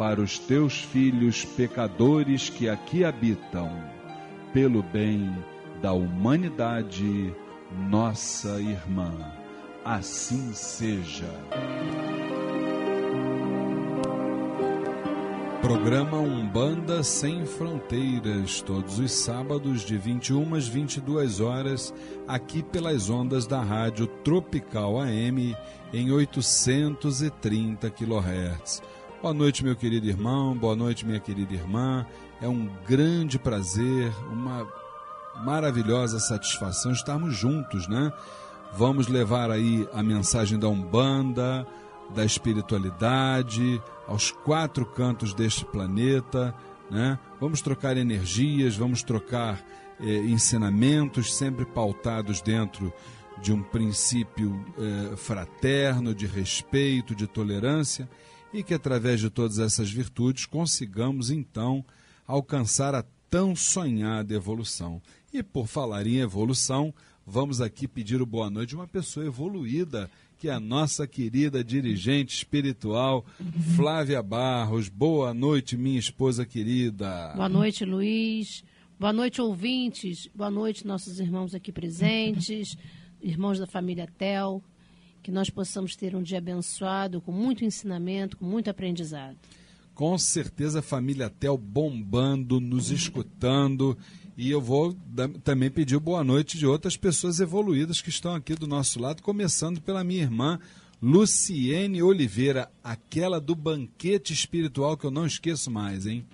para os teus filhos pecadores que aqui habitam, pelo bem da humanidade, nossa irmã. Assim seja. Programa Umbanda Sem Fronteiras, todos os sábados de 21 às 22 horas, aqui pelas ondas da Rádio Tropical AM em 830 kHz. Boa noite, meu querido irmão, boa noite, minha querida irmã. É um grande prazer, uma maravilhosa satisfação estarmos juntos, né? Vamos levar aí a mensagem da Umbanda, da espiritualidade, aos quatro cantos deste planeta, né? Vamos trocar energias, vamos trocar eh, ensinamentos, sempre pautados dentro de um princípio eh, fraterno, de respeito, de tolerância e que através de todas essas virtudes consigamos então alcançar a tão sonhada evolução. E por falar em evolução, vamos aqui pedir o boa noite de uma pessoa evoluída, que é a nossa querida dirigente espiritual, Flávia Barros. Boa noite, minha esposa querida. Boa noite, Luiz. Boa noite, ouvintes. Boa noite, nossos irmãos aqui presentes, irmãos da família Tel. Que nós possamos ter um dia abençoado, com muito ensinamento, com muito aprendizado. Com certeza, a família Tel bombando, nos escutando e eu vou também pedir boa noite de outras pessoas evoluídas que estão aqui do nosso lado, começando pela minha irmã Luciene Oliveira, aquela do banquete espiritual que eu não esqueço mais, hein?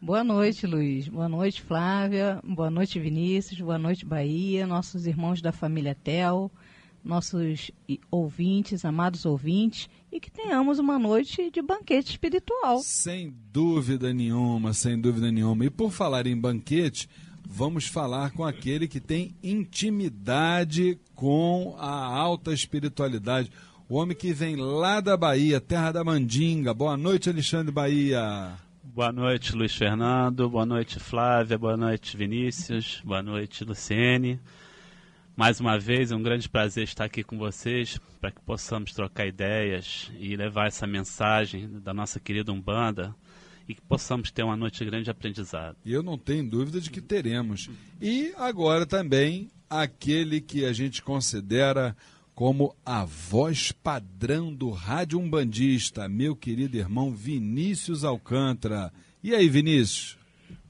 Boa noite, Luiz. Boa noite, Flávia. Boa noite, Vinícius. Boa noite, Bahia. Nossos irmãos da família Tel, nossos ouvintes, amados ouvintes, e que tenhamos uma noite de banquete espiritual. Sem dúvida nenhuma, sem dúvida nenhuma. E por falar em banquete, vamos falar com aquele que tem intimidade com a alta espiritualidade. O homem que vem lá da Bahia, terra da Mandinga. Boa noite, Alexandre Bahia. Boa noite, Luiz Fernando. Boa noite, Flávia. Boa noite, Vinícius. Boa noite, Luciene. Mais uma vez, é um grande prazer estar aqui com vocês para que possamos trocar ideias e levar essa mensagem da nossa querida Umbanda e que possamos ter uma noite grande de aprendizado. E eu não tenho dúvida de que teremos. E agora também aquele que a gente considera como a voz padrão do rádio umbandista, meu querido irmão Vinícius Alcântara. E aí, Vinícius?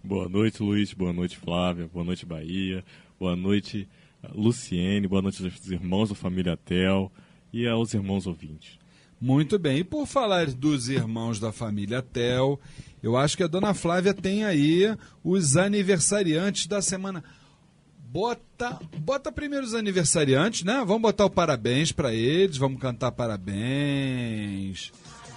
Boa noite, Luiz. Boa noite, Flávia. Boa noite, Bahia. Boa noite, Luciene. Boa noite aos irmãos da família Tel e aos irmãos ouvintes. Muito bem. E por falar dos irmãos da família Tel, eu acho que a dona Flávia tem aí os aniversariantes da semana. Bota, bota primeiro os aniversariantes, né? Vamos botar o parabéns para eles, vamos cantar parabéns.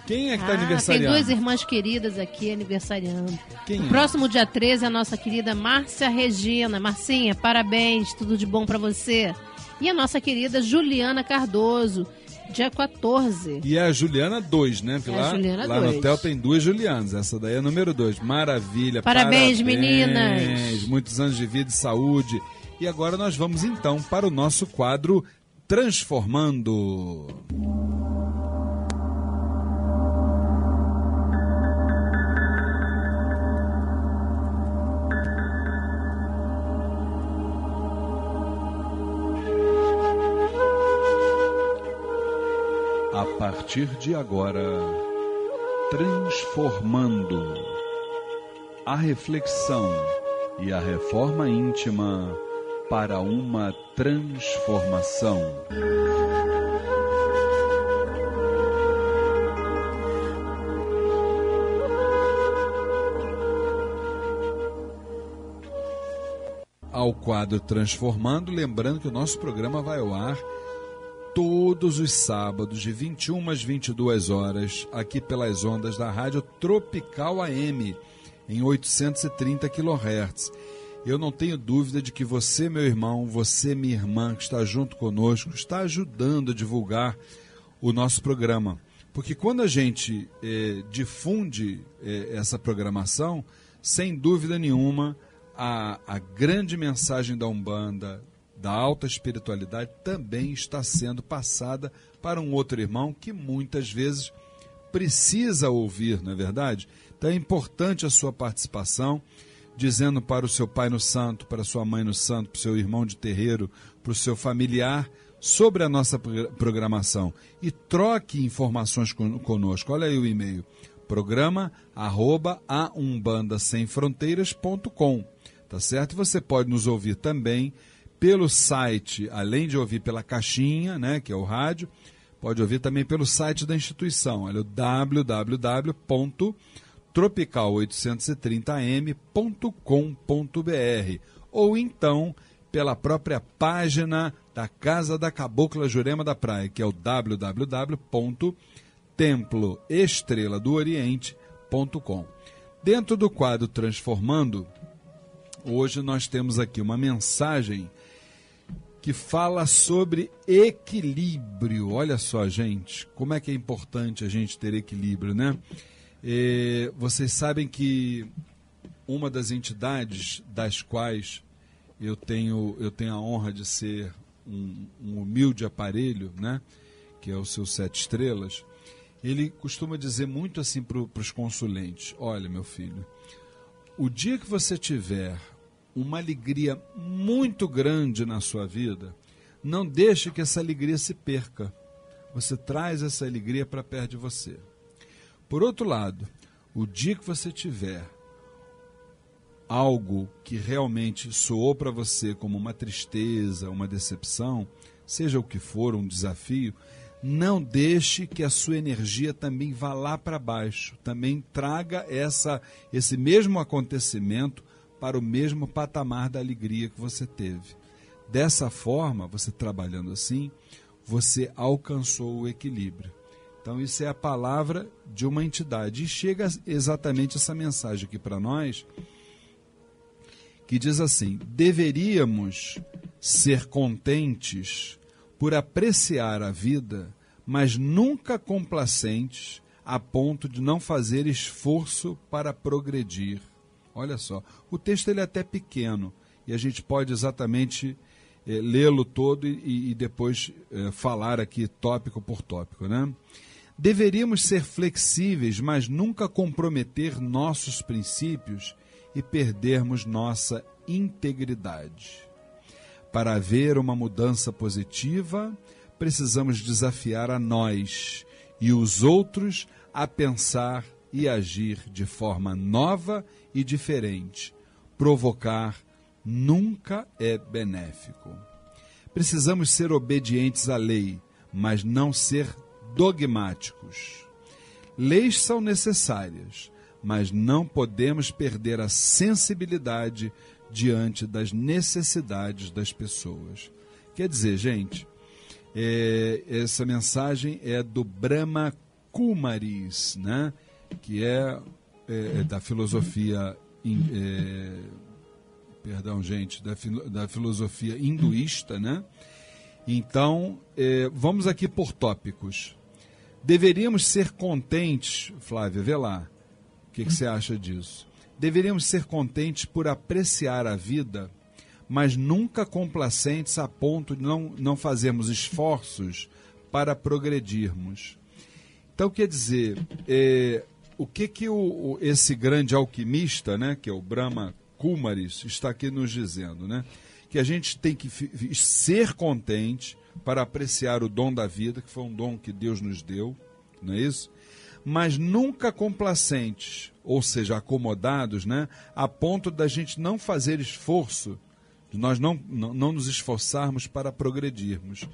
Quem é que está ah, aniversariando? Tem duas irmãs queridas aqui aniversariando. Quem é? próximo dia 13, a nossa querida Márcia Regina. Marcinha, parabéns, tudo de bom para você. E a nossa querida Juliana Cardoso, dia 14. E é a Juliana 2, né? Porque é lá, Juliana lá no hotel tem duas Julianas. Essa daí é a número 2. Maravilha. Parabéns, parabéns, meninas. Muitos anos de vida e saúde. E agora nós vamos então para o nosso quadro Transformando. A partir de agora, transformando a reflexão e a reforma íntima para uma transformação. Ao quadro Transformando, lembrando que o nosso programa vai ao ar todos os sábados, de 21 às 22 horas, aqui pelas ondas da Rádio Tropical AM, em 830 kHz. Eu não tenho dúvida de que você, meu irmão, você, minha irmã, que está junto conosco, está ajudando a divulgar o nosso programa. Porque quando a gente eh, difunde eh, essa programação, sem dúvida nenhuma, a, a grande mensagem da Umbanda, da alta espiritualidade também está sendo passada para um outro irmão que muitas vezes precisa ouvir, não é verdade? Então é importante a sua participação, dizendo para o seu pai no santo, para a sua mãe no santo, para o seu irmão de terreiro, para o seu familiar sobre a nossa programação e troque informações conosco. Olha aí o e-mail programa aumbandasemfronteiras.com tá certo? Você pode nos ouvir também pelo site, além de ouvir pela caixinha, né, que é o rádio, pode ouvir também pelo site da instituição, olha, o www.tropical830m.com.br ou então pela própria página da Casa da Cabocla Jurema da Praia, que é o www.temploestreladooriente.com. Dentro do quadro Transformando, hoje nós temos aqui uma mensagem que fala sobre equilíbrio. Olha só, gente, como é que é importante a gente ter equilíbrio, né? vocês sabem que uma das entidades das quais eu tenho, eu tenho a honra de ser um, um humilde aparelho, né? que é o seu sete estrelas, ele costuma dizer muito assim para os consulentes: olha, meu filho, o dia que você tiver uma alegria muito grande na sua vida, não deixe que essa alegria se perca. Você traz essa alegria para perto de você. Por outro lado, o dia que você tiver algo que realmente soou para você como uma tristeza, uma decepção, seja o que for, um desafio, não deixe que a sua energia também vá lá para baixo. Também traga essa esse mesmo acontecimento para o mesmo patamar da alegria que você teve. Dessa forma, você trabalhando assim, você alcançou o equilíbrio. Então, isso é a palavra de uma entidade. E chega exatamente essa mensagem aqui para nós, que diz assim: deveríamos ser contentes por apreciar a vida, mas nunca complacentes a ponto de não fazer esforço para progredir. Olha só, o texto ele é até pequeno e a gente pode exatamente é, lê-lo todo e, e depois é, falar aqui tópico por tópico, né? Deveríamos ser flexíveis, mas nunca comprometer nossos princípios e perdermos nossa integridade. Para haver uma mudança positiva, precisamos desafiar a nós e os outros a pensar e agir de forma nova e diferente. Provocar nunca é benéfico. Precisamos ser obedientes à lei, mas não ser dogmáticos. Leis são necessárias, mas não podemos perder a sensibilidade diante das necessidades das pessoas. Quer dizer, gente, é, essa mensagem é do Brahma Kumaris, né? Que é, é, é da filosofia, é, perdão, gente, da, da filosofia hinduísta, né? Então, é, vamos aqui por tópicos. Deveríamos ser contentes, Flávia, vê lá. O que, que você acha disso? Deveríamos ser contentes por apreciar a vida, mas nunca complacentes a ponto de não, não fazermos esforços para progredirmos. Então, quer dizer, é, o que, que o, o, esse grande alquimista, né, que é o Brahma Kumaris, está aqui nos dizendo? Né? Que a gente tem que ser contente para apreciar o dom da vida, que foi um dom que Deus nos deu, não é isso? Mas nunca complacentes, ou seja, acomodados, né, a ponto da gente não fazer esforço, de nós não, não, não nos esforçarmos para progredirmos.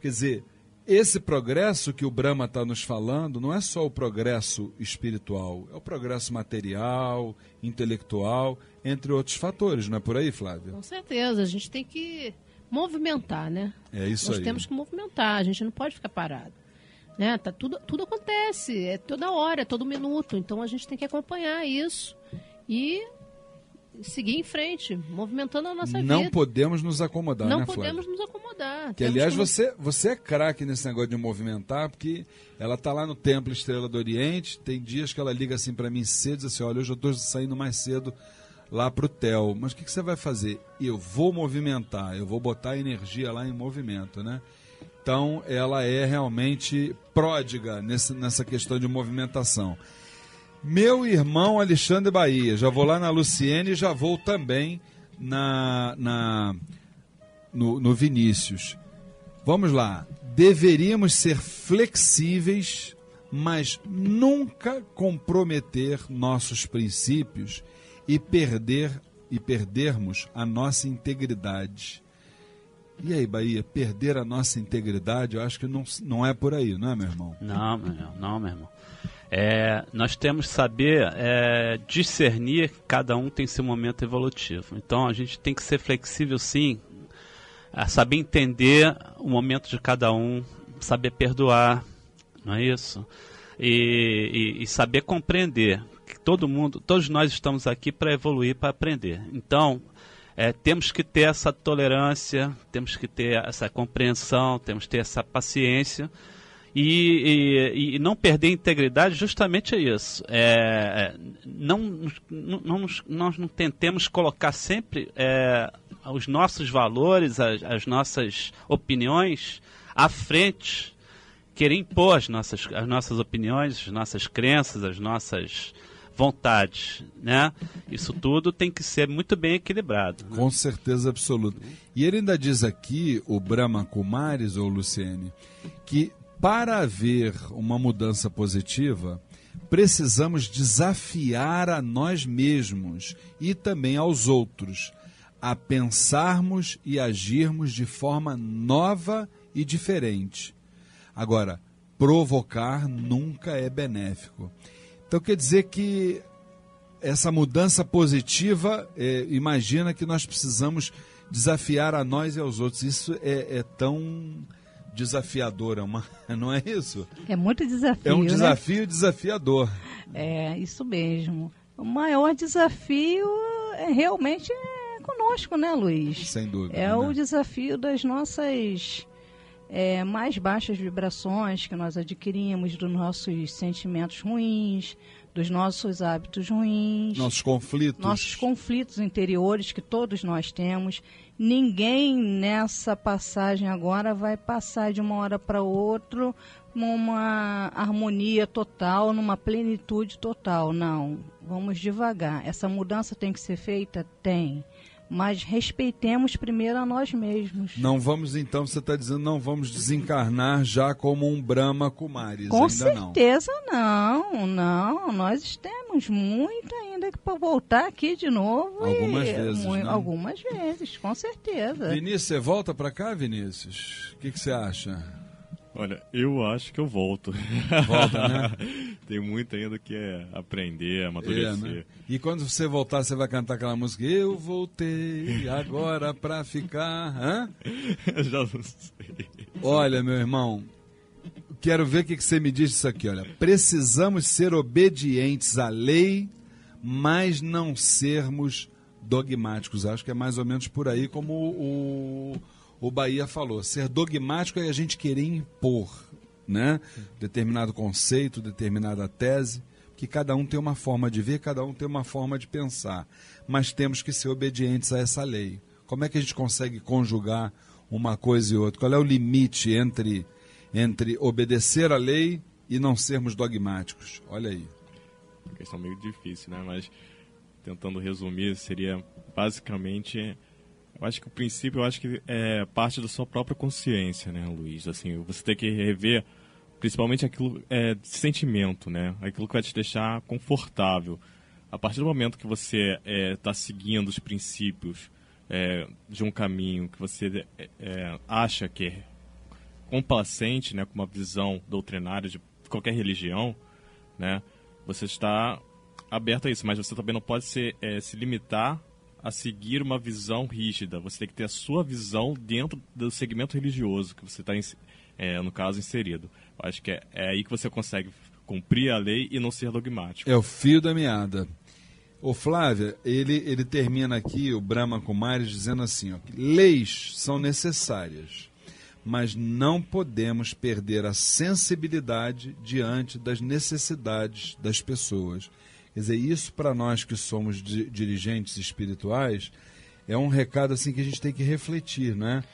Quer dizer, esse progresso que o Brahma está nos falando não é só o progresso espiritual, é o progresso material, intelectual, entre outros fatores, não é por aí, Flávia? Com certeza, a gente tem que movimentar, né? É isso Nós aí. temos que movimentar, a gente não pode ficar parado. Né? Tá, tudo, tudo acontece, é toda hora, é todo minuto. Então a gente tem que acompanhar isso e seguir em frente, movimentando a nossa não vida. Não podemos nos acomodar, não né, podemos Flávia? nos acomodar. Que, aliás, que... você, você é craque nesse negócio de movimentar, porque ela tá lá no Templo Estrela do Oriente, tem dias que ela liga assim para mim cedo, diz assim, olha, hoje eu estou saindo mais cedo lá para o TEL. Mas o que, que você vai fazer? Eu vou movimentar, eu vou botar energia lá em movimento, né? Então, ela é realmente pródiga nesse, nessa questão de movimentação. Meu irmão Alexandre Bahia, já vou lá na Luciene e já vou também na, na no, no Vinícius. Vamos lá. Deveríamos ser flexíveis, mas nunca comprometer nossos princípios e perder e perdermos a nossa integridade. E aí, Bahia, perder a nossa integridade, eu acho que não, não é por aí, não é, meu irmão? Não, meu irmão, não, meu irmão. É, nós temos que saber é, discernir que cada um tem seu momento evolutivo. Então a gente tem que ser flexível, sim, a saber entender o momento de cada um, saber perdoar, não é isso? E, e, e saber compreender que todo mundo, todos nós estamos aqui para evoluir, para aprender. Então, é, temos que ter essa tolerância, temos que ter essa compreensão, temos que ter essa paciência e, e, e não perder integridade justamente é isso. É, não, não, não, nós não tentemos colocar sempre é, os nossos valores, as, as nossas opiniões à frente, querer impor as nossas, as nossas opiniões, as nossas crenças, as nossas vontades, né? Isso tudo tem que ser muito bem equilibrado. Né? Com certeza absoluta. E ele ainda diz aqui, o Brahma Kumaris, ou Luciene, que para haver uma mudança positiva, precisamos desafiar a nós mesmos e também aos outros a pensarmos e agirmos de forma nova e diferente. Agora, provocar nunca é benéfico. Então quer dizer que essa mudança positiva, é, imagina que nós precisamos desafiar a nós e aos outros. Isso é, é tão desafiador, é uma, não é isso? É muito desafio. É um né? desafio né? desafiador. É, isso mesmo. O maior desafio é realmente é conosco, né, Luiz? Sem dúvida. É né? o desafio das nossas é, mais baixas vibrações que nós adquirimos, dos nossos sentimentos ruins, dos nossos hábitos ruins, nossos conflitos, nossos conflitos interiores que todos nós temos. Ninguém nessa passagem agora vai passar de uma hora para outra numa harmonia total, numa plenitude total. Não, vamos devagar. Essa mudança tem que ser feita? Tem mas respeitemos primeiro a nós mesmos. Não vamos, então, você está dizendo, não vamos desencarnar já como um Brahma Kumaris, Com ainda certeza não. não, não. Nós temos muito ainda para voltar aqui de novo. Algumas e, vezes, muito, né? Algumas vezes, com certeza. Vinícius, você volta para cá, Vinícius? O que, que você acha? Olha, eu acho que eu volto. Volta, né? Tem muito ainda que é aprender, amadurecer. É, né? E quando você voltar, você vai cantar aquela música Eu voltei agora pra ficar. Hã? Já não sei. Olha, meu irmão, quero ver o que você me diz disso aqui. Olha, precisamos ser obedientes à lei, mas não sermos dogmáticos. Acho que é mais ou menos por aí como o o Bahia falou. Ser dogmático é a gente querer impor né? determinado conceito, determinada tese, que cada um tem uma forma de ver, cada um tem uma forma de pensar. Mas temos que ser obedientes a essa lei. Como é que a gente consegue conjugar uma coisa e outra? Qual é o limite entre, entre obedecer a lei e não sermos dogmáticos? Olha aí. Uma questão meio difícil, né? Mas tentando resumir, seria basicamente eu acho que o princípio, eu acho que é parte da sua própria consciência, né, Luiz? Assim, você tem que rever principalmente aquilo é sentimento, né? Aquilo que vai te deixar confortável. A partir do momento que você está é, tá seguindo os princípios é, de um caminho que você é, é, acha que é complacente, né, com uma visão doutrinária de qualquer religião, né? Você está aberto a isso, mas você também não pode ser, é, se limitar a seguir uma visão rígida. Você tem que ter a sua visão dentro do segmento religioso que você está, é, no caso, inserido. Eu acho que é, é, aí que você consegue cumprir a lei e não ser dogmático. É o fio da meada. O Flávia, ele, ele termina aqui, o Brahma Kumaris, dizendo assim, ó, leis são necessárias, mas não podemos perder a sensibilidade diante das necessidades das pessoas. Quer dizer, isso para nós que somos di dirigentes espirituais é um recado assim que a gente tem que refletir, né?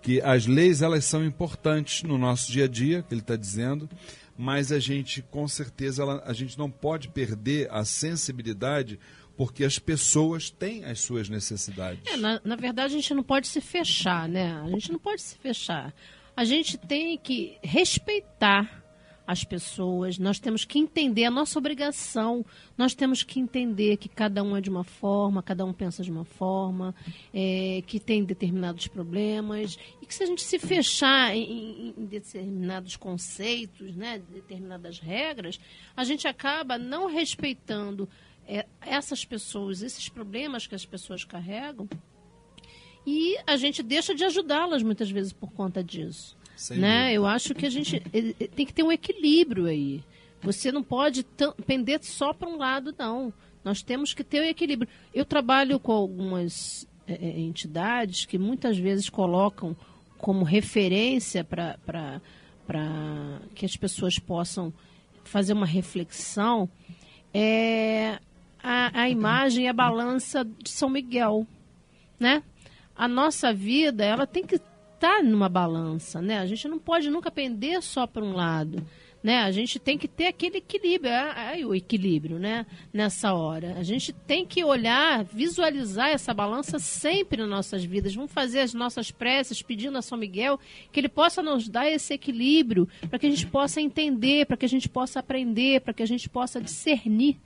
Que as leis elas são importantes no nosso dia a dia, que ele está dizendo, mas a gente com certeza ela, a gente não pode perder a sensibilidade porque as pessoas têm as suas necessidades. É, na, na verdade, a gente não pode se fechar, né? A gente não pode se fechar. A gente tem que respeitar as pessoas, nós temos que entender a nossa obrigação, nós temos que entender que cada um é de uma forma, cada um pensa de uma forma, é, que tem determinados problemas, e que se a gente se fechar em, em determinados conceitos, né, determinadas regras, a gente acaba não respeitando é, essas pessoas, esses problemas que as pessoas carregam, e a gente deixa de ajudá-las muitas vezes por conta disso né? Eu acho que a gente tem que ter um equilíbrio aí. Você não pode pender só para um lado, não. Nós temos que ter o um equilíbrio. Eu trabalho com algumas é entidades que muitas vezes colocam como referência para que as pessoas possam fazer uma reflexão é a, a imagem e a balança de São Miguel. né? A nossa vida, ela tem que estar tá numa balança, né? A gente não pode nunca pender só para um lado né? A gente tem que ter aquele equilíbrio, é, é o equilíbrio, né? Nessa hora. A gente tem que olhar, visualizar essa balança sempre nas nossas vidas. Vamos fazer as nossas preces pedindo a São Miguel que ele possa nos dar esse equilíbrio para que a gente possa entender, para que a gente possa aprender, para que a gente possa discernir,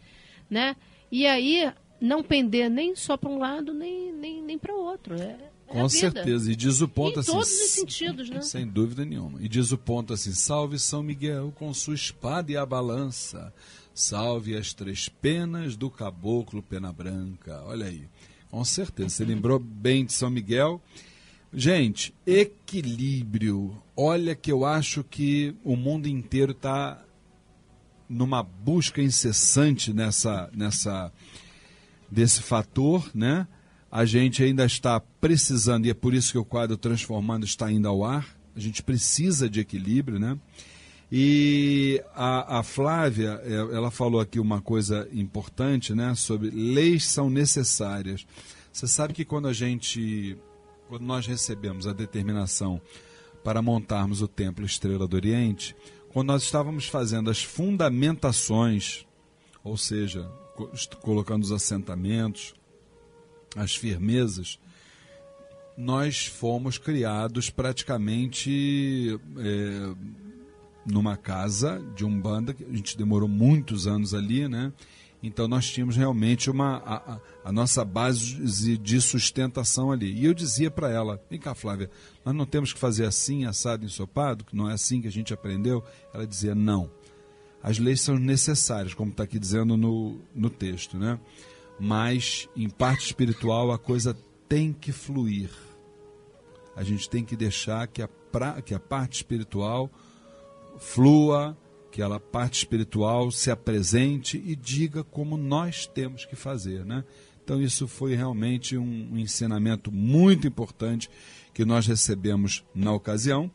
né? E aí não pender nem só para um lado nem, nem, nem para o outro. É, com certeza. E diz o ponto em assim. todos os sentidos, né? Sem dúvida nenhuma. E diz o ponto assim: salve São Miguel com sua espada e a balança. Salve as três penas do caboclo pena branca. Olha aí. Com certeza. Você lembrou bem de São Miguel. Gente, equilíbrio. Olha que eu acho que o mundo inteiro está numa busca incessante nessa, nessa desse fator, né? A gente ainda está precisando, e é por isso que o quadro Transformando está indo ao ar. A gente precisa de equilíbrio, né? E a, a, Flávia, é, ela falou aqui uma coisa importante, né? Sobre leis são necessárias. Você sabe que quando a gente, quando nós recebemos a determinação para montarmos o Templo Estrela do Oriente, quando nós estávamos fazendo as fundamentações, ou seja, colocando os assentamentos, as firmezas, nós fomos criados praticamente é, numa casa de um banda, a gente demorou muitos anos ali, né? Então nós tínhamos realmente uma a, a nossa base de sustentação ali. E eu dizia para ela: vem cá, Flávia, nós não temos que fazer assim, assado, ensopado, que não é assim que a gente aprendeu. Ela dizia: não. As leis são necessárias, como está aqui dizendo no, no texto, né? Mas em parte espiritual a coisa tem que fluir. A gente tem que deixar que a, pra, que a parte espiritual flua, que a parte espiritual se apresente e diga como nós temos que fazer, né? Então isso foi realmente um, um ensinamento muito importante que nós recebemos na ocasião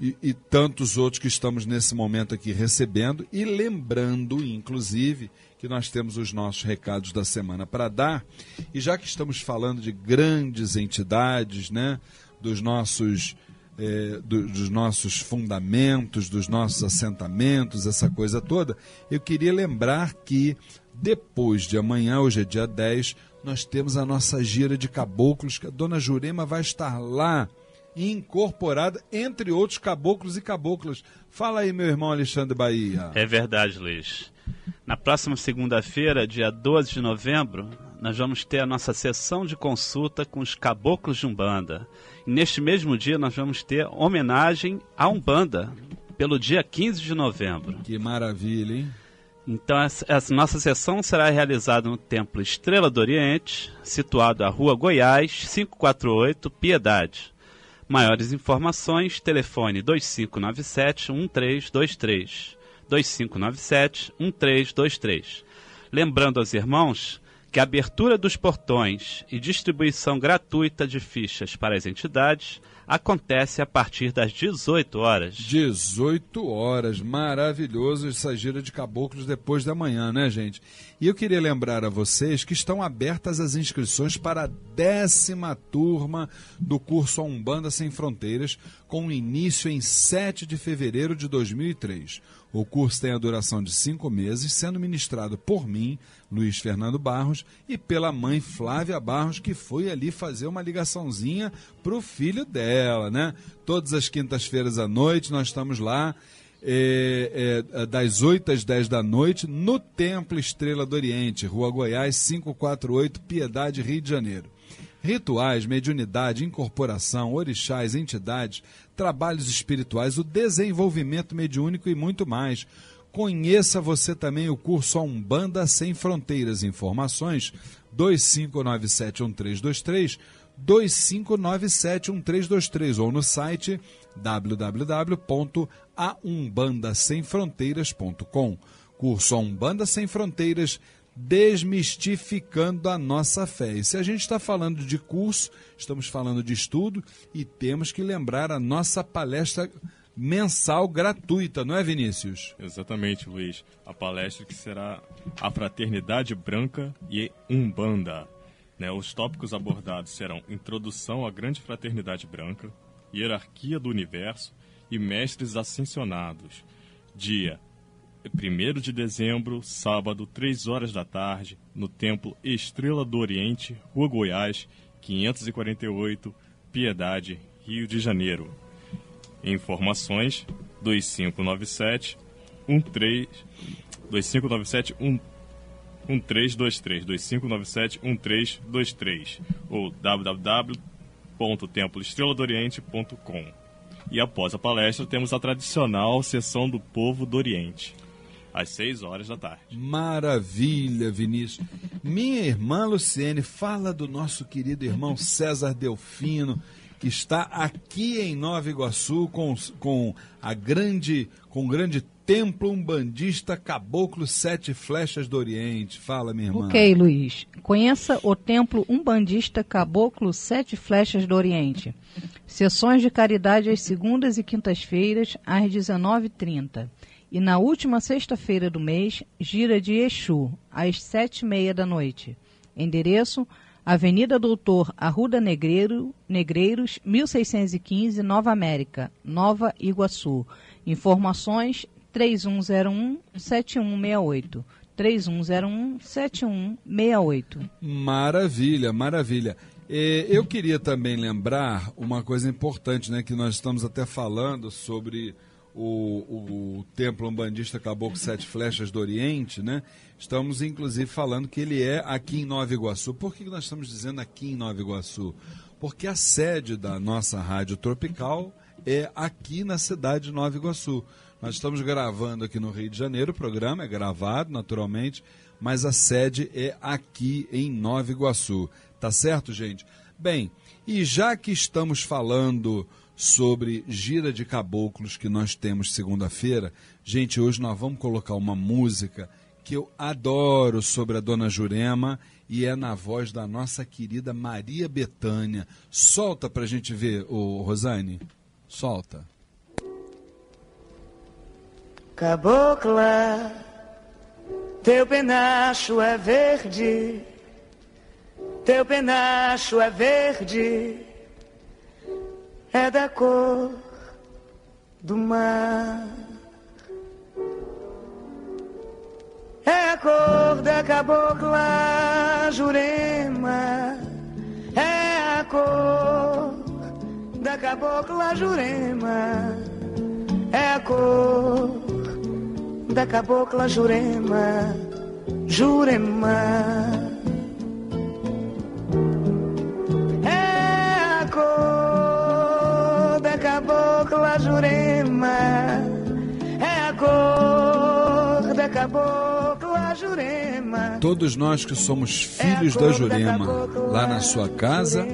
e, e tantos outros que estamos nesse momento aqui recebendo e lembrando, inclusive, que nós temos os nossos recados da semana para dar. E já que estamos falando de grandes entidades, né, dos nossos é, do, dos nossos fundamentos, dos nossos assentamentos, essa coisa toda, eu queria lembrar que depois de amanhã, hoje é dia 10, nós temos a nossa gira de caboclos, que a dona Jurema vai estar lá incorporada, entre outros caboclos e caboclas. Fala aí, meu irmão Alexandre Bahia. É verdade, Luiz. Na próxima segunda-feira, dia 12 de novembro, nós vamos ter a nossa sessão de consulta com os caboclos de Umbanda. E neste mesmo dia, nós vamos ter homenagem à Umbanda, pelo dia 15 de novembro. Que maravilha, hein? Então, essa, essa, nossa sessão será realizada no Templo Estrela do Oriente, situado à Rua Goiás, 548, Piedade. Maiores informações, telefone 2597 1323. 2597-1323. Lembrando aos irmãos que a abertura dos portões e distribuição gratuita de fichas para as entidades acontece a partir das 18 horas. 18 horas, maravilhoso essa gira de caboclos depois da manhã, né, gente? E eu queria lembrar a vocês que estão abertas as inscrições para a décima turma do curso Umbanda Sem Fronteiras, com início em 7 de fevereiro de 2003. O curso tem a duração de cinco meses, sendo ministrado por mim, Luiz Fernando Barros, e pela mãe Flávia Barros, que foi ali fazer uma ligaçãozinha para o filho dela, né? Todas as quintas-feiras à noite nós estamos lá, é, é, das 8 às 10 da noite, no Templo Estrela do Oriente, Rua Goiás, 548, Piedade, Rio de Janeiro. Rituais, mediunidade, incorporação, orixás, entidades, trabalhos espirituais, o desenvolvimento mediúnico e muito mais. Conheça você também o curso A Umbanda Sem Fronteiras. Informações 25971323, 25971323 ou no site www.aumbandasemfronteiras.com. Curso A Umbanda Sem Fronteiras desmistificando a nossa fé. E se a gente está falando de curso, estamos falando de estudo e temos que lembrar a nossa palestra mensal gratuita, não é, Vinícius? Exatamente, Luiz. A palestra que será A Fraternidade Branca e Umbanda. Né, os tópicos abordados serão Introdução à Grande Fraternidade Branca, Hierarquia do Universo e Mestres Ascensionados. Dia 1 de dezembro, sábado, 3 horas da tarde, no Templo Estrela do Oriente, Rua Goiás, 548, Piedade, Rio de Janeiro. Informações 2597 13 2597 1323 2597 1323 ou www.temploestreladooriente.com. E após a palestra temos a tradicional sessão do povo do Oriente às 6 horas da tarde. Maravilha, Vinícius. Minha irmã Luciene, fala do nosso querido irmão César Delfino, que está aqui em Nova Iguaçu com, com a grande com o grande templo umbandista Caboclo Sete Flechas do Oriente. Fala, minha irmã. Ok, Luiz. Conheça o templo umbandista Caboclo Sete Flechas do Oriente. Sessões de caridade às segundas e quintas-feiras, às 19h30. E na última sexta-feira do mês, gira de Exu, às sete e meia da noite. Endereço: Avenida Doutor Arruda Negreiro, Negreiros, 1615, Nova América, Nova Iguaçu. Informações 3101-7168. 3101-7168. Maravilha, maravilha. Eu queria também lembrar uma coisa importante, né, que nós estamos até falando sobre o, o templo umbandista Caboclo Sete Flechas do Oriente, né? Estamos inclusive falando que ele é aqui em Nova Iguaçu. Por que nós estamos dizendo aqui em Nova Iguaçu? Porque a sede da nossa rádio tropical é aqui na cidade de Nova Iguaçu. Nós estamos gravando aqui no Rio de Janeiro, o programa é gravado naturalmente, mas a sede é aqui em Nova Iguaçu. Tá certo, gente? Bem, e já que estamos falando sobre gira de caboclos que nós temos segunda-feira. Gente, hoje nós vamos colocar uma música que eu adoro sobre a dona Jurema e é na voz da nossa querida Maria Betânia. Solta pra gente ver, o Rosane. Solta. Cabocla, teu penacho é verde, teu penacho é verde é da cor do mar. É a cor da cabocla Jurema, é a cor da cabocla Jurema, é a cor da cabocla Jurema, Jurema. Cabocla Jurema é a cor da cabocla Jurema. Todos nós que somos filhos é da Jurema, da lá na sua casa,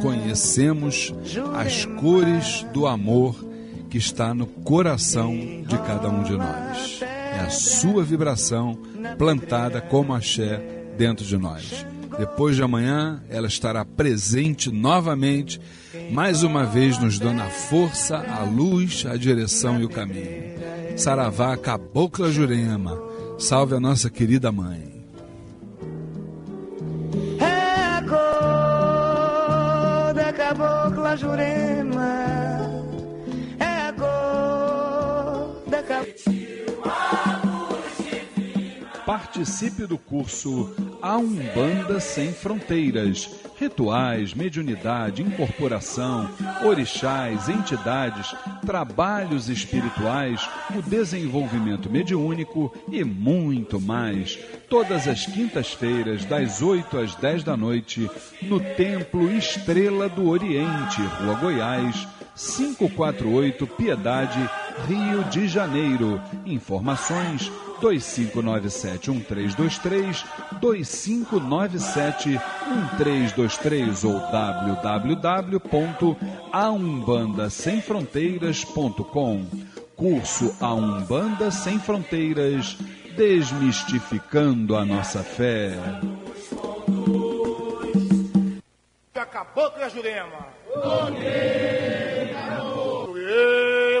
conhecemos as cores do amor que está no coração de cada um de nós. É a sua vibração plantada como axé dentro de nós. Depois de amanhã, ela estará presente novamente, mais uma vez nos dando a força, a luz, a direção e o caminho. Saravá, Cabocla Jurema, salve a nossa querida mãe. É a cor da Cabocla Jurema, é a cor da Cabocla Participe do curso A Umbanda Sem Fronteiras. Rituais, mediunidade, incorporação, orixás, entidades, trabalhos espirituais, o desenvolvimento mediúnico e muito mais. Todas as quintas-feiras, das 8 às 10 da noite, no Templo Estrela do Oriente, Rua Goiás, 548 Piedade, Rio de Janeiro. Informações 2597-1323, 2597-1323 ou www.aumbandasemfronteiras.com. Curso A Umbanda Sem Fronteiras, desmistificando a nossa fé. Acabou com a Jurema. Jurema.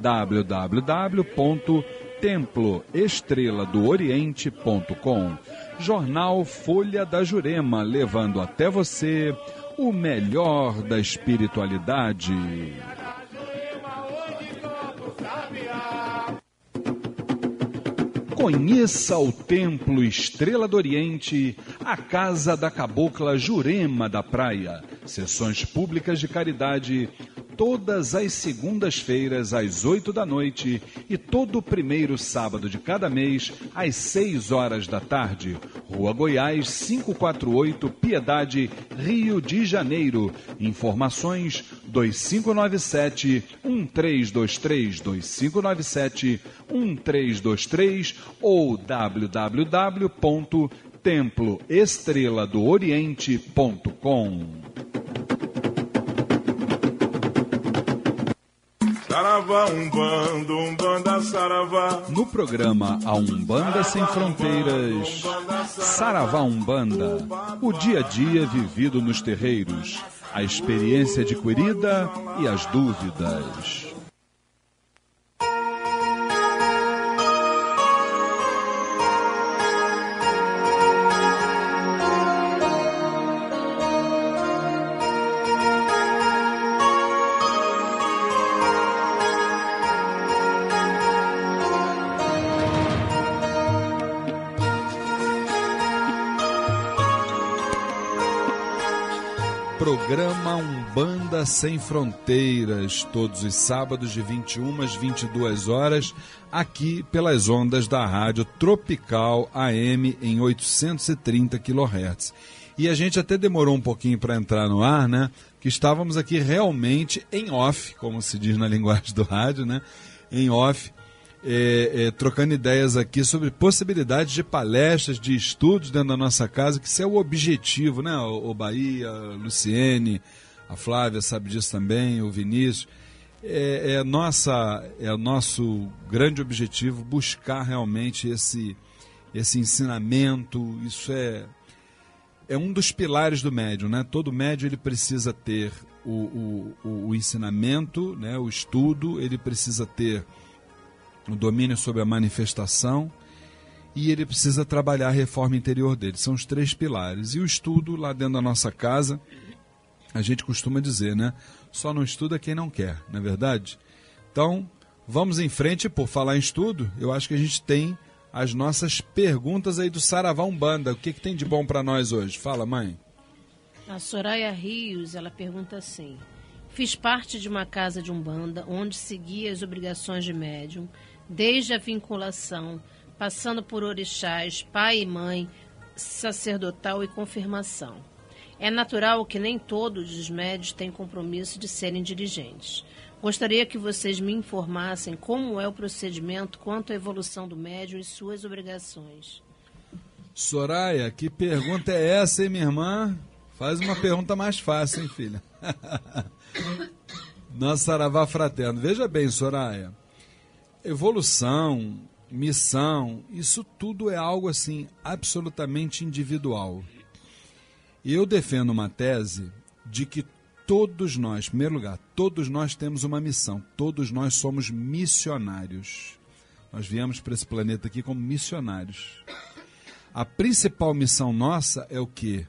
www.temploestreladooriente.com. Jornal Folha da Jurema, levando até você o melhor da espiritualidade. Conheça o Templo Estrela do Oriente, a casa da cabocla Jurema da Praia. Sessões públicas de caridade todas as segundas-feiras às 8 da noite e todo primeiro sábado de cada mês às 6 horas da tarde. Rua Goiás, 548, Piedade, Rio de Janeiro. Informações 2597 1323 2597 1323 ou www.temploestreladooriente.com. Saravá, Umbanda, Umbanda, Saravá. No programa A Umbanda Sem Fronteiras, Saravá Umbanda, o dia a dia vivido nos terreiros, a experiência adquirida e as dúvidas. Programa Umbanda Sem Fronteiras, todos os sábados de 21 às 22 horas, aqui pelas ondas da Rádio Tropical AM em 830 kHz. E a gente até demorou um pouquinho para entrar no ar, né? Que estávamos aqui realmente em off, como se diz na linguagem do rádio, né? Em off, é, é, trocando ideias aqui sobre possibilidades de palestras, de estudos dentro da nossa casa, que isso é o objetivo, né? O, o Bahia, a Luciene, a Flávia sabe disso também, o Vinícius. É, é, nossa, é o nosso grande objetivo buscar realmente esse, esse ensinamento. Isso é, é um dos pilares do médium, né? Todo médium ele precisa ter o, o, o ensinamento, né? o estudo, ele precisa ter o domínio sobre a manifestação e ele precisa trabalhar a reforma interior dele. São os três pilares. E o estudo lá dentro da nossa casa, a gente costuma dizer, né? Só não estuda quem não quer, não é verdade? Então, vamos em frente. Por falar em estudo, eu acho que a gente tem as nossas perguntas aí do Saravá Umbanda. O que, que tem de bom para nós hoje? Fala, mãe. A Soraya Rios, ela pergunta assim: Fiz parte de uma casa de Umbanda onde seguia as obrigações de médium desde a vinculação, passando por orixás, pai e mãe, sacerdotal e confirmação. É natural que nem todos os médios têm compromisso de serem dirigentes. Gostaria que vocês me informassem como é o procedimento quanto à evolução do médium e suas obrigações. Soraya, que pergunta é essa, hein, minha irmã? Faz uma pergunta mais fácil, hein, filha? Nossa Saravá Fraterno. Veja bem, Soraya evolução, missão, isso tudo é algo assim absolutamente individual. Eu defendo uma tese de que todos nós, em primeiro lugar, todos nós temos uma missão, todos nós somos missionários. Nós viemos para esse planeta aqui como missionários. A principal missão nossa é o que?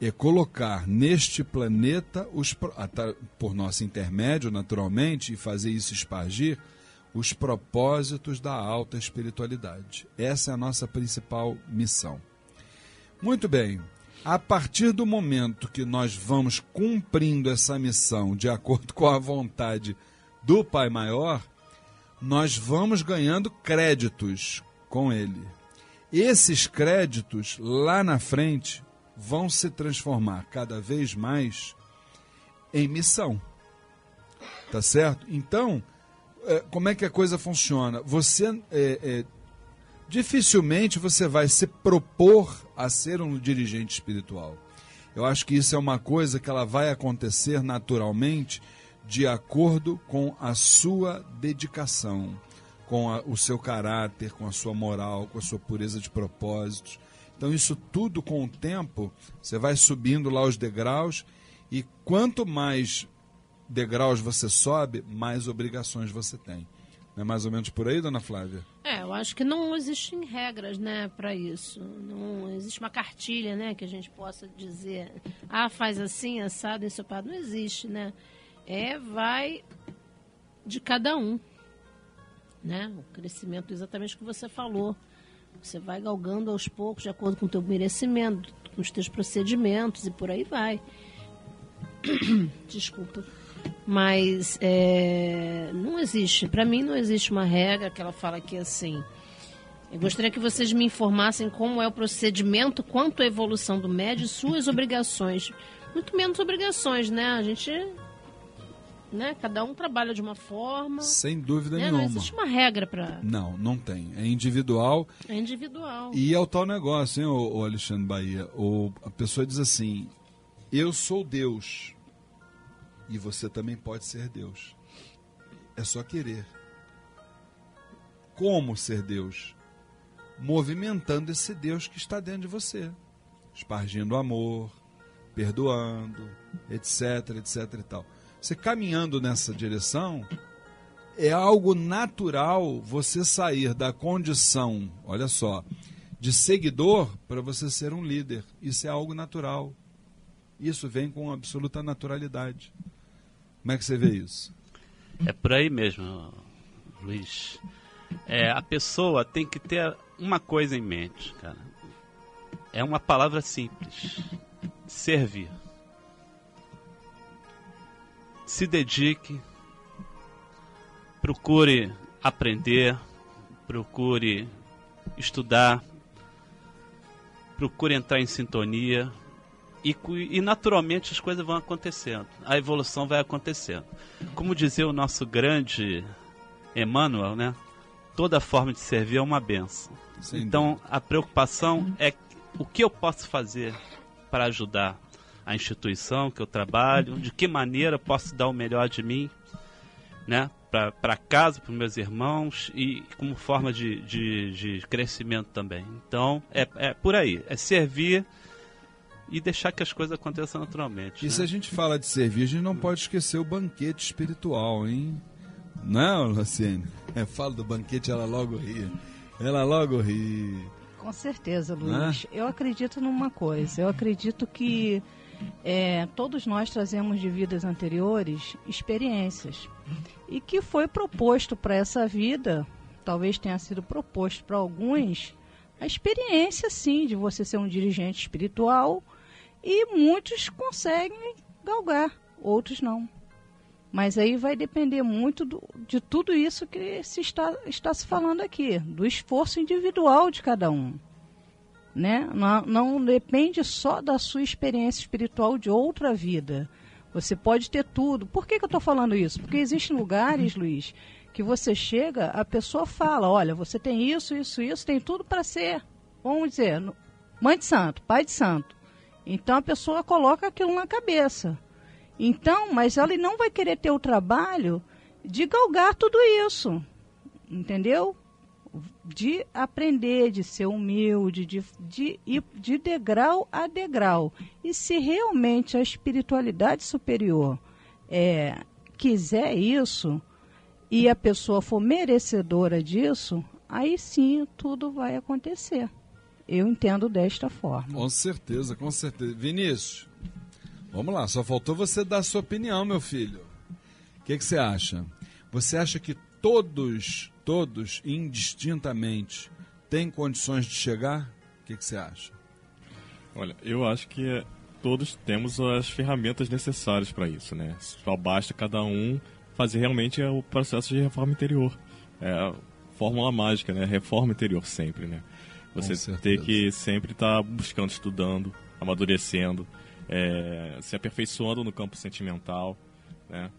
É colocar neste planeta, os, por nosso intermédio, naturalmente, e fazer isso espargir, os propósitos da alta espiritualidade. Essa é a nossa principal missão. Muito bem, a partir do momento que nós vamos cumprindo essa missão de acordo com a vontade do Pai Maior, nós vamos ganhando créditos com Ele. Esses créditos, lá na frente, vão se transformar cada vez mais em missão. Tá certo? Então, como é que a coisa funciona? Você é, é, dificilmente você vai se propor a ser um dirigente espiritual. Eu acho que isso é uma coisa que ela vai acontecer naturalmente de acordo com a sua dedicação, com a, o seu caráter, com a sua moral, com a sua pureza de propósitos. Então, isso tudo com o tempo, você vai subindo lá os degraus, e quanto mais degraus você sobe, mais obrigações você tem. Não é mais ou menos por aí, dona Flávia? É, eu acho que não existem regras, né, para isso. Não existe uma cartilha, né, que a gente possa dizer, ah, faz assim, assado, ensopado. Não existe, né? É, vai de cada um, né? O crescimento, exatamente o que você falou. Você vai galgando aos poucos, de acordo com o teu merecimento, com os teus procedimentos e por aí vai. Desculpa. Mas é, não existe, para mim não existe uma regra que ela fala aqui assim. Eu gostaria que vocês me informassem como é o procedimento quanto à evolução do médio e suas obrigações. Muito menos obrigações, né? A gente né? Cada um trabalha de uma forma. Sem dúvida né? nenhuma. Não existe uma regra para. Não, não tem. É individual. É individual. E é o tal negócio, hein, o, Alexandre Bahia? O, a pessoa diz assim: Eu sou Deus. E você também pode ser Deus. É só querer. Como ser Deus? Movimentando esse Deus que está dentro de você. Espargindo amor, perdoando, etc, etc e tal. Você caminhando nessa direção, é algo natural você sair da condição, olha só, de seguidor para você ser um líder. Isso é algo natural. Isso vem com absoluta naturalidade. Como é que você vê isso? É por aí mesmo, Luiz. É, a pessoa tem que ter uma coisa em mente, cara. É uma palavra simples: servir se dedique, procure aprender, procure estudar, procure entrar em sintonia e, e, naturalmente as coisas vão acontecendo, a evolução vai acontecendo. Como dizia o nosso grande Emmanuel, né? Toda forma de servir é uma benção. Sim. Então a preocupação é o que eu posso fazer para ajudar a instituição que eu trabalho, de que maneira posso dar o melhor de mim, né? Para casa, para meus irmãos e como forma de, de, de crescimento também. Então, é, é por aí. É servir e deixar que as coisas aconteçam naturalmente. E né? se a gente fala de servir, a gente não pode esquecer o banquete espiritual, hein? Não, Luciene? É, fala do banquete, ela logo ri. Ela logo ri. Com certeza, Luiz. Eu acredito numa coisa. Eu acredito que é, todos nós trazemos de vidas anteriores experiências e que foi proposto para essa vida, talvez tenha sido proposto para alguns, a experiência sim de você ser um dirigente espiritual e muitos conseguem galgar, outros não. Mas aí vai depender muito do, de tudo isso que se está, está se falando aqui, do esforço individual de cada um né? Não, não depende só da sua experiência espiritual de outra vida. Você pode ter tudo. Por que, que eu estou falando isso? Porque existem lugares, Luiz, que você chega, a pessoa fala: olha, você tem isso, isso, isso, tem tudo para ser, vamos dizer, mãe de santo, pai de santo. Então a pessoa coloca aquilo na cabeça. Então, mas ela não vai querer ter o trabalho de galgar tudo isso. Entendeu? de aprender, de ser humilde, de, de ir de degrau a degrau. E se realmente a espiritualidade superior é, quiser isso e a pessoa for merecedora disso, aí sim tudo vai acontecer. Eu entendo desta forma. Com certeza, com certeza. Vinícius, vamos lá, só faltou você dar a sua opinião, meu filho. O que, que você acha? Você acha que todos todos, indistintamente, têm condições de chegar? O que, que você acha? Olha, eu acho que todos temos as ferramentas necessárias para isso, né? Só basta cada um fazer realmente o processo de reforma interior. É a fórmula mágica, né? Reforma interior sempre, né? Você tem que sempre estar tá buscando, estudando, amadurecendo, é, se aperfeiçoando no campo sentimental, né?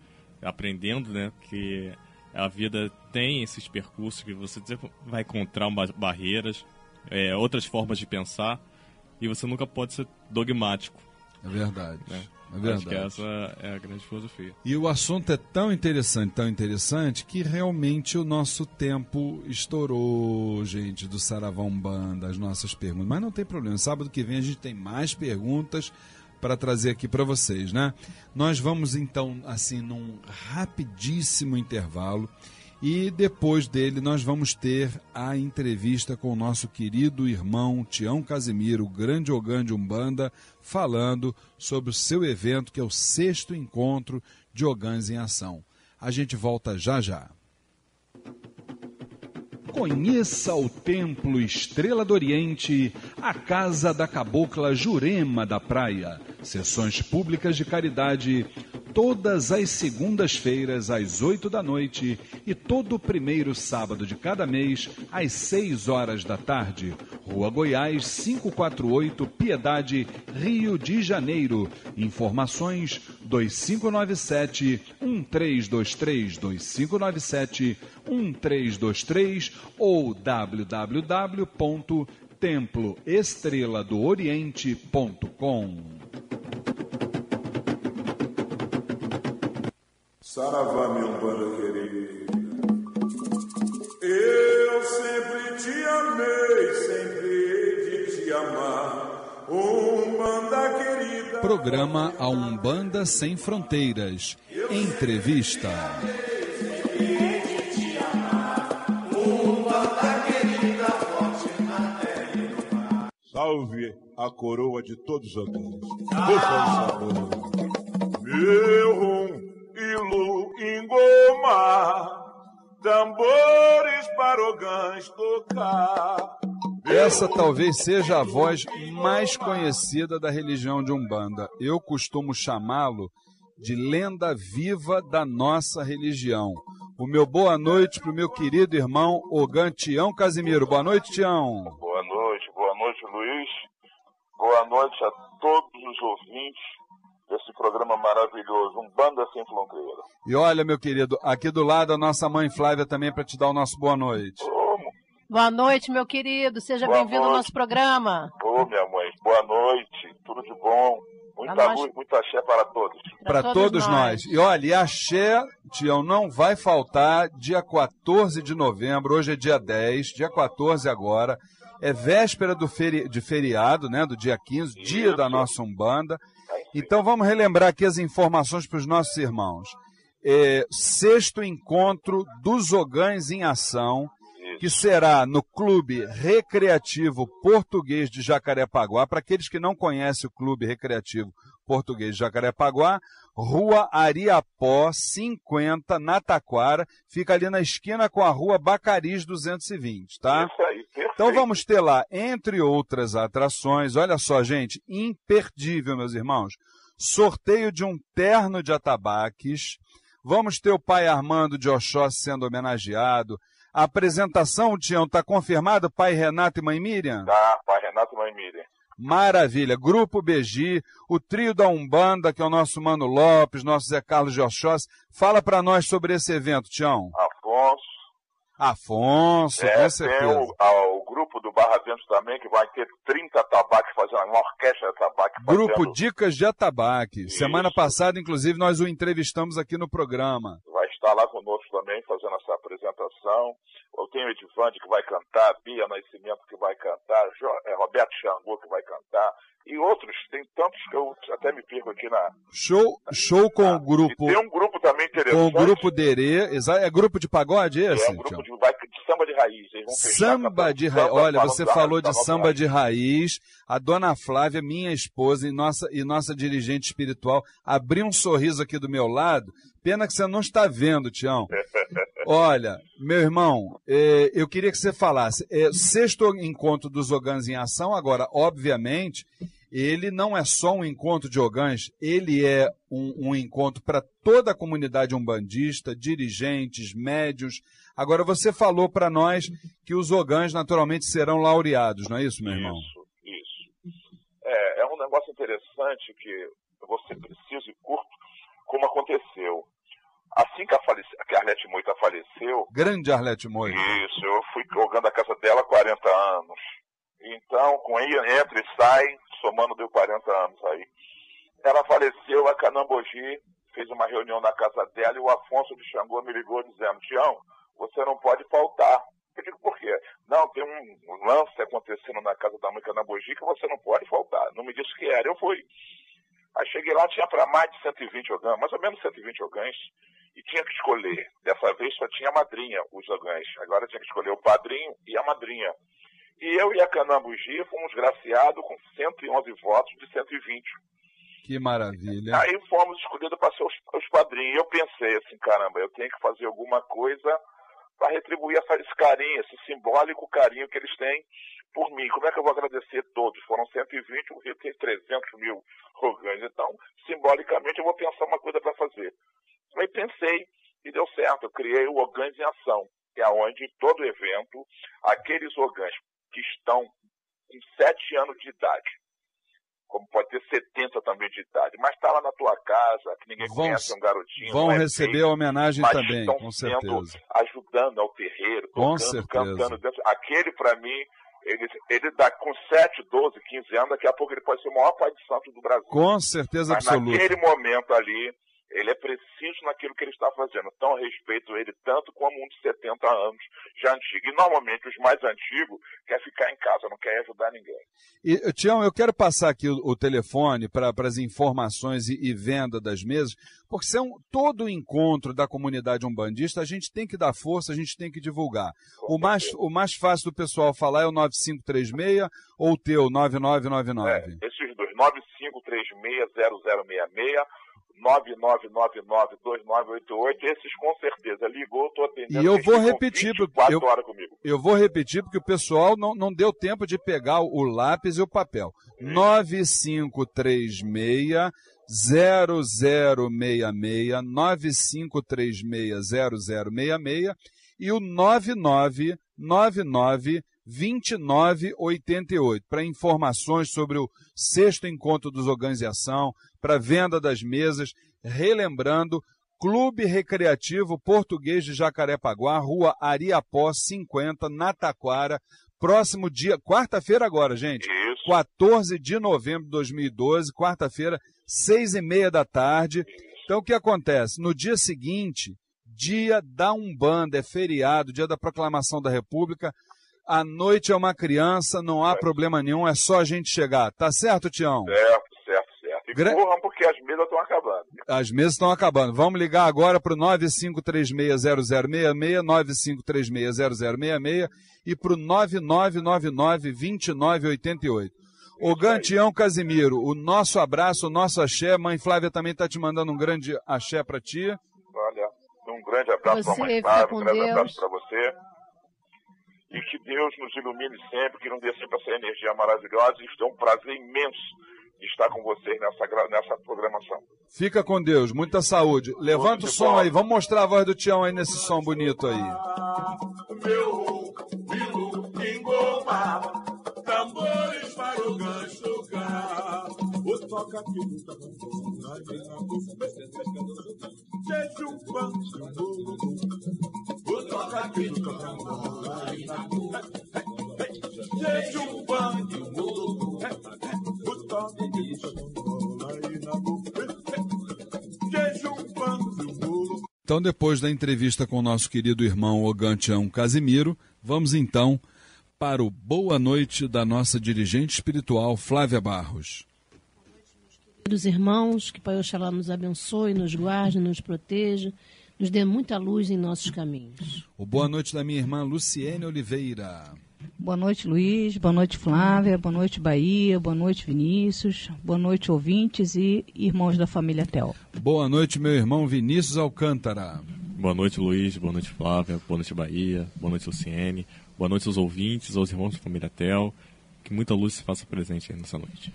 Aprendendo, né? Que a vida tem esses percursos que você vai encontrar barreiras, é, outras formas de pensar, e você nunca pode ser dogmático. É verdade. Né? É verdade. Acho que essa é a grande filosofia. E o assunto é tão interessante, tão interessante, que realmente o nosso tempo estourou, gente, do Saravão Banda, as nossas perguntas. Mas não tem problema, sábado que vem a gente tem mais perguntas para trazer aqui para vocês, né? Nós vamos então, assim, num rapidíssimo intervalo e depois dele nós vamos ter a entrevista com o nosso querido irmão Tião Casimiro, grande Ogã de Umbanda, falando sobre o seu evento, que é o sexto encontro de Ogãs em Ação. A gente volta já já. Conheça o Templo Estrela do Oriente, a casa da cabocla Jurema da Praia. Sessões públicas de caridade todas as segundas-feiras às oito da noite e todo primeiro sábado de cada mês às seis horas da tarde. Rua Goiás 548, Piedade, Rio de Janeiro. Informações 2597 1323 2597 1323 ou www.temploestreladooriente.com. Saravá, meu banda querida. Eu sempre te amei, sempre hei de te amar. Umbanda querida. Programa A Umbanda Sem Fronteiras. Entrevista. Salve a coroa de todos os anos. Por favor. Meu rum, ilu, tambores para ogãs tocar. Essa talvez seja a voz mais conhecida da religião de Umbanda. Eu costumo chamá-lo de lenda viva da nossa religião. O meu boa noite para o meu querido irmão Ogan Tião Casimiro. Boa noite, Tião. Boa noite, boa noite, Luiz. Boa noite a todos os ouvintes desse programa maravilhoso, um Banda Sem Fronteira. E olha, meu querido, aqui do lado a nossa mãe Flávia também para te dar o nosso boa noite. Ô, Boa noite, meu querido. Seja bem-vindo ao nosso programa. ô, minha mãe, boa noite, tudo de bom. Muita Pra nós- luz, muita axé para todos. Para todos nós. E olha, e a Xé, Tião, não vai faltar dia 14 de novembro, hoje é dia 10, dia 14 agora, é véspera do feri de feriado, né, do dia 15, dia Isso. da nossa Umbanda. Então vamos relembrar aqui as informações para os nossos irmãos. É, sexto encontro dos Ogãs em Ação, que será no Clube Recreativo Português de Jacarepaguá. Para aqueles que não conhecem o Clube Recreativo Português de Jacarepaguá, Rua Ariapó, 50, na Taquara, fica ali na esquina com a Rua Bacariz 220, tá? Isso aí, perfeito. Então vamos ter lá, entre outras atrações, olha só, gente, imperdível, meus irmãos, sorteio de um terno de atabaques, vamos ter o pai Armando de Oxóssi sendo homenageado, a apresentação, Tião, está confirmado, pai Renato e mãe Miriam? Tá, pai Renato e mãe Miriam. Maravilha. Grupo BG, o trio da Umbanda, que é o nosso Mano Lopes, nosso Zé Carlos de Oxóssi. Fala para nós sobre esse evento, Tião. Afonso. Afonso, É, com tem certeza. o, a- o grupo do Barra Dentro também, que vai ter 30 tabaques fazendo, uma orquestra de tabaque Grupo fazendo. Dicas de Atabaque. Isso. Semana passada, inclusive, nós o entrevistamos aqui no programa. vai estar lá conosco também fazendo essa apresentação. Eu tenho Edivande que vai cantar, Bia Nascimento que vai cantar, é, Roberto Xangô que vai cantar, e outros, tem tantos que eu até me perco aqui na. Show, show com o grupo, tem um grupo também com interessante. o grupo Derê. Exa- É grupo de pagode que esse, é um grupo de, de samba de raiz. Eles vão fechar Samba de raiz. Olha, você falou de samba de raiz. A dona Flávia, minha esposa e nossa, e nossa dirigente espiritual, abriu um sorriso aqui do meu lado. Pena que você não está vendo, Tião. Olha, meu irmão, eh, eu queria que você falasse. eh, sexto encontro dos Ogãs em ação, agora, obviamente, ele não é só um encontro de Ogãs, ele é um, um encontro para toda a comunidade umbandista, dirigentes, médios. Agora, você falou para nós que os Ogãs naturalmente serão laureados, não é isso, meu irmão? Isso, isso. É, é um negócio interessante que eu vou ser preciso e curto, como aconteceu. Assim que a, falece, que a Arlete Moita faleceu. Grande Arlete Moita. Isso, eu fui jogando a casa dela há 40 anos. Então, com entra e sai, somando deu 40 anos aí. Ela faleceu, a Canambogi fez uma reunião na casa dela e o Afonso de Xangô me ligou dizendo, Tião, você não pode faltar. Eu digo, por quê? Não, tem um lance acontecendo na casa da mãe Canambogi que você não pode faltar. Não me disse que era, eu fui. Aí cheguei lá, tinha para mais de 120 ogãs, mais ou menos 120 ogãs, e tinha que escolher. Dessa vez só tinha a madrinha, os ogãs. Agora tinha que escolher o padrinho e a madrinha. E eu e a Canambugi fomos graciados com 111 votos de 120. Que maravilha. Aí fomos escolhidos para ser os, os padrinhos. E eu pensei assim, caramba, eu tenho que fazer alguma coisa para retribuir essa, esse carinho, esse simbólico carinho que eles têm por mim. Como é que eu vou agradecer todos? Foram 120, o Rio tem 300 mil rogães. Então, simbolicamente, eu vou pensar uma coisa para fazer. Aí pensei e deu certo. Eu criei o Ogãs em Ação, que é onde todo evento, aqueles ogãs que estão com 7 anos de idade, como pode ter 70 também de idade, mas está lá na tua casa, que ninguém vão, conhece, um garotinho. Vão é receber feio, a homenagem também, com certeza. Ajudando ao terreiro, com tocando, certeza. cantando dentro. Aquele, para mim, ele, ele dá com 7, 12, 15 anos, daqui a pouco ele pode ser o maior pai de santo do Brasil. Com certeza Mas absoluta. naquele momento ali, ele é preciso naquilo que ele está fazendo. Então, respeito ele tanto como um de 70 anos, já antigo. E normalmente os mais antigos quer ficar em casa, não quer ajudar ninguém. E, Tião, eu quero passar aqui o, o telefone para as informações e, e, venda das mesas, porque são todo o encontro da comunidade umbandista, a gente tem que dar força, a gente tem que divulgar. O mais, o mais fácil do pessoal falar é o 9536 ou o teu 9999. É, esses dois, 95360066 99992988, esses com certeza. Ligou, estou atendendo. E eu vou repetir, porque eu, eu vou repetir porque o pessoal não, não deu tempo de pegar o lápis e o papel. Hum. 9536 0066 9536 0066 e o 9999 2988 para informações sobre o sexto encontro dos Organização, para venda das mesas, relembrando Clube Recreativo Português de Jacarepaguá, Rua Ariapó 50, na Taquara, próximo dia, quarta-feira agora, gente. Isso. 14 de novembro de 2012, quarta-feira, seis e meia da tarde. Então o que acontece? No dia seguinte, dia da Umbanda, é feriado, dia da proclamação da República, a noite é uma criança, não há é. problema nenhum, é só a gente chegar. Tá certo, Tião? Certo, certo, certo. E Gra... corram porque as mesas estão acabando. As mesas estão acabando. Vamos ligar agora para o 95360066, 95360066 e para o 99992988. O Gantião Casimiro, o nosso abraço, o nosso axé. Mãe Flávia também está te mandando um grande axé para ti. Olha, um grande abraço para a mãe Flávia, um grande Deus. abraço para você e que Deus nos ilumine sempre, que nos dê sempre essa energia maravilhosa. E é um prazer imenso de estar com vocês nessa, nessa programação. Fica com Deus, muita saúde. Levanta o som aí, vamos mostrar a voz do Tião aí nesse som bonito aí. Meu tambores para o gancho o toca aqui o toca aqui então, depois da entrevista com o nosso querido irmão Ogantião Casimiro, vamos então para o Boa Noite da nossa dirigente espiritual Flávia Barros. Queridos irmãos, que Pai Oxalá nos abençoe, nos guarde, nos proteja, nos dê muita luz em nossos caminhos. O boa noite da minha irmã Luciene Oliveira. Boa noite, Luiz. Boa noite, Flávia. Boa noite, Bahia. Boa noite, Vinícius. Boa noite, ouvintes e irmãos da família Tel. Boa noite, meu irmão Vinícius Alcântara. Boa noite, Luiz. Boa noite, Flávia. Boa noite, Bahia. Boa noite, Luciene. Boa noite aos ouvintes, aos irmãos da família Tel. Que muita luz se faça presente nessa noite.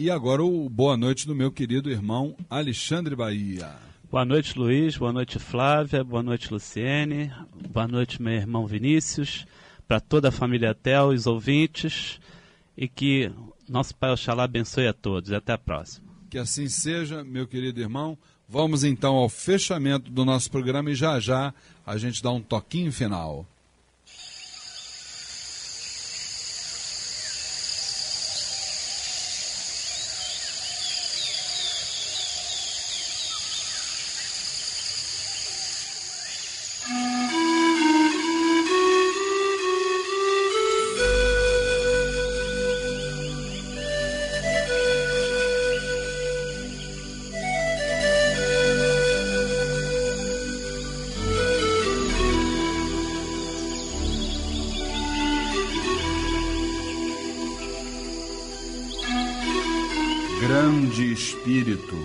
E agora o boa noite do meu querido irmão Alexandre Bahia. Boa noite, Luiz. Boa noite, Flávia. Boa noite, Luciene. Boa noite, meu irmão Vinícius. Para toda a família Tel, os ouvintes. E que nosso Pai Oxalá abençoe a todos. E até a próxima. Que assim seja, meu querido irmão. Vamos então ao fechamento do nosso programa e já já a gente dá um toquinho final. Grande Espírito,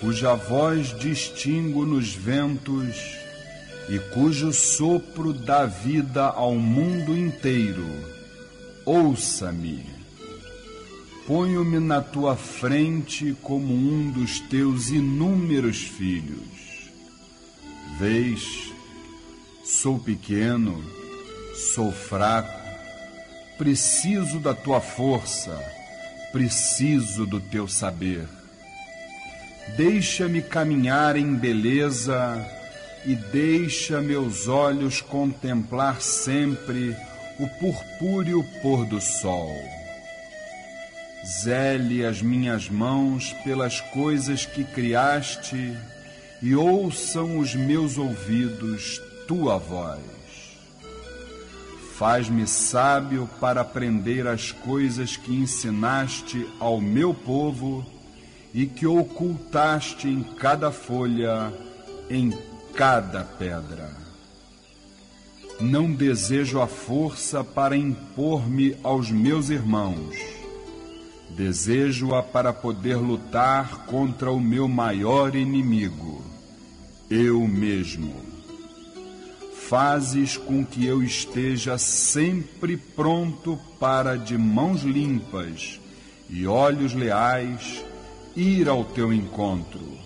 cuja voz distingo nos ventos e cujo sopro dá vida ao mundo inteiro, ouça-me. Ponho-me na tua frente como um dos teus inúmeros filhos. Vês, sou pequeno, sou fraco, preciso da tua força preciso do teu saber. Deixa-me caminhar em beleza e deixa meus olhos contemplar sempre o purpúreo pôr do sol. Zele as minhas mãos pelas coisas que criaste e ouçam os meus ouvidos tua voz. Faz-me sábio para aprender as coisas que ensinaste ao meu povo e que ocultaste em cada folha, em cada pedra. Não desejo a força para impor-me aos meus irmãos. Desejo-a para poder lutar contra o meu maior inimigo, eu mesmo fazes com que eu esteja sempre pronto para, de mãos limpas e olhos leais, ir ao teu encontro,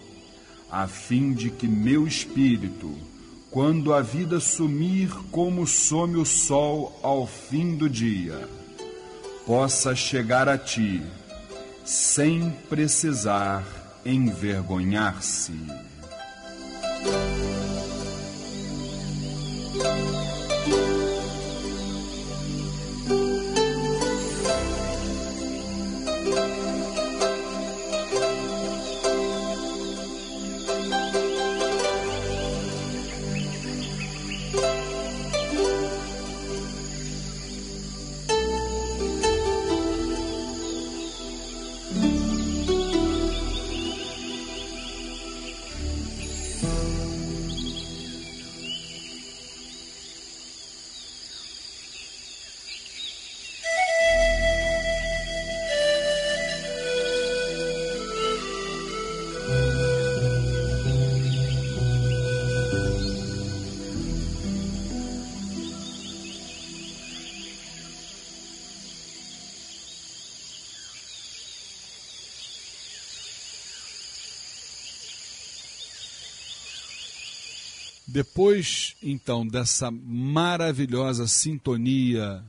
a fim de que meu espírito, quando a vida sumir como some o sol ao fim do dia, possa chegar a ti sem precisar envergonhar-se. Depois, então, dessa maravilhosa sintonia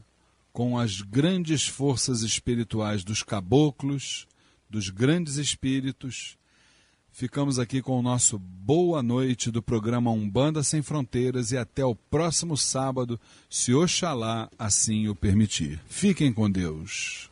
com as grandes forças espirituais dos caboclos, dos grandes espíritos, ficamos aqui com o nosso boa noite do programa Umbanda Sem Fronteiras e até o próximo sábado, se Oxalá assim o permitir. Fiquem com Deus.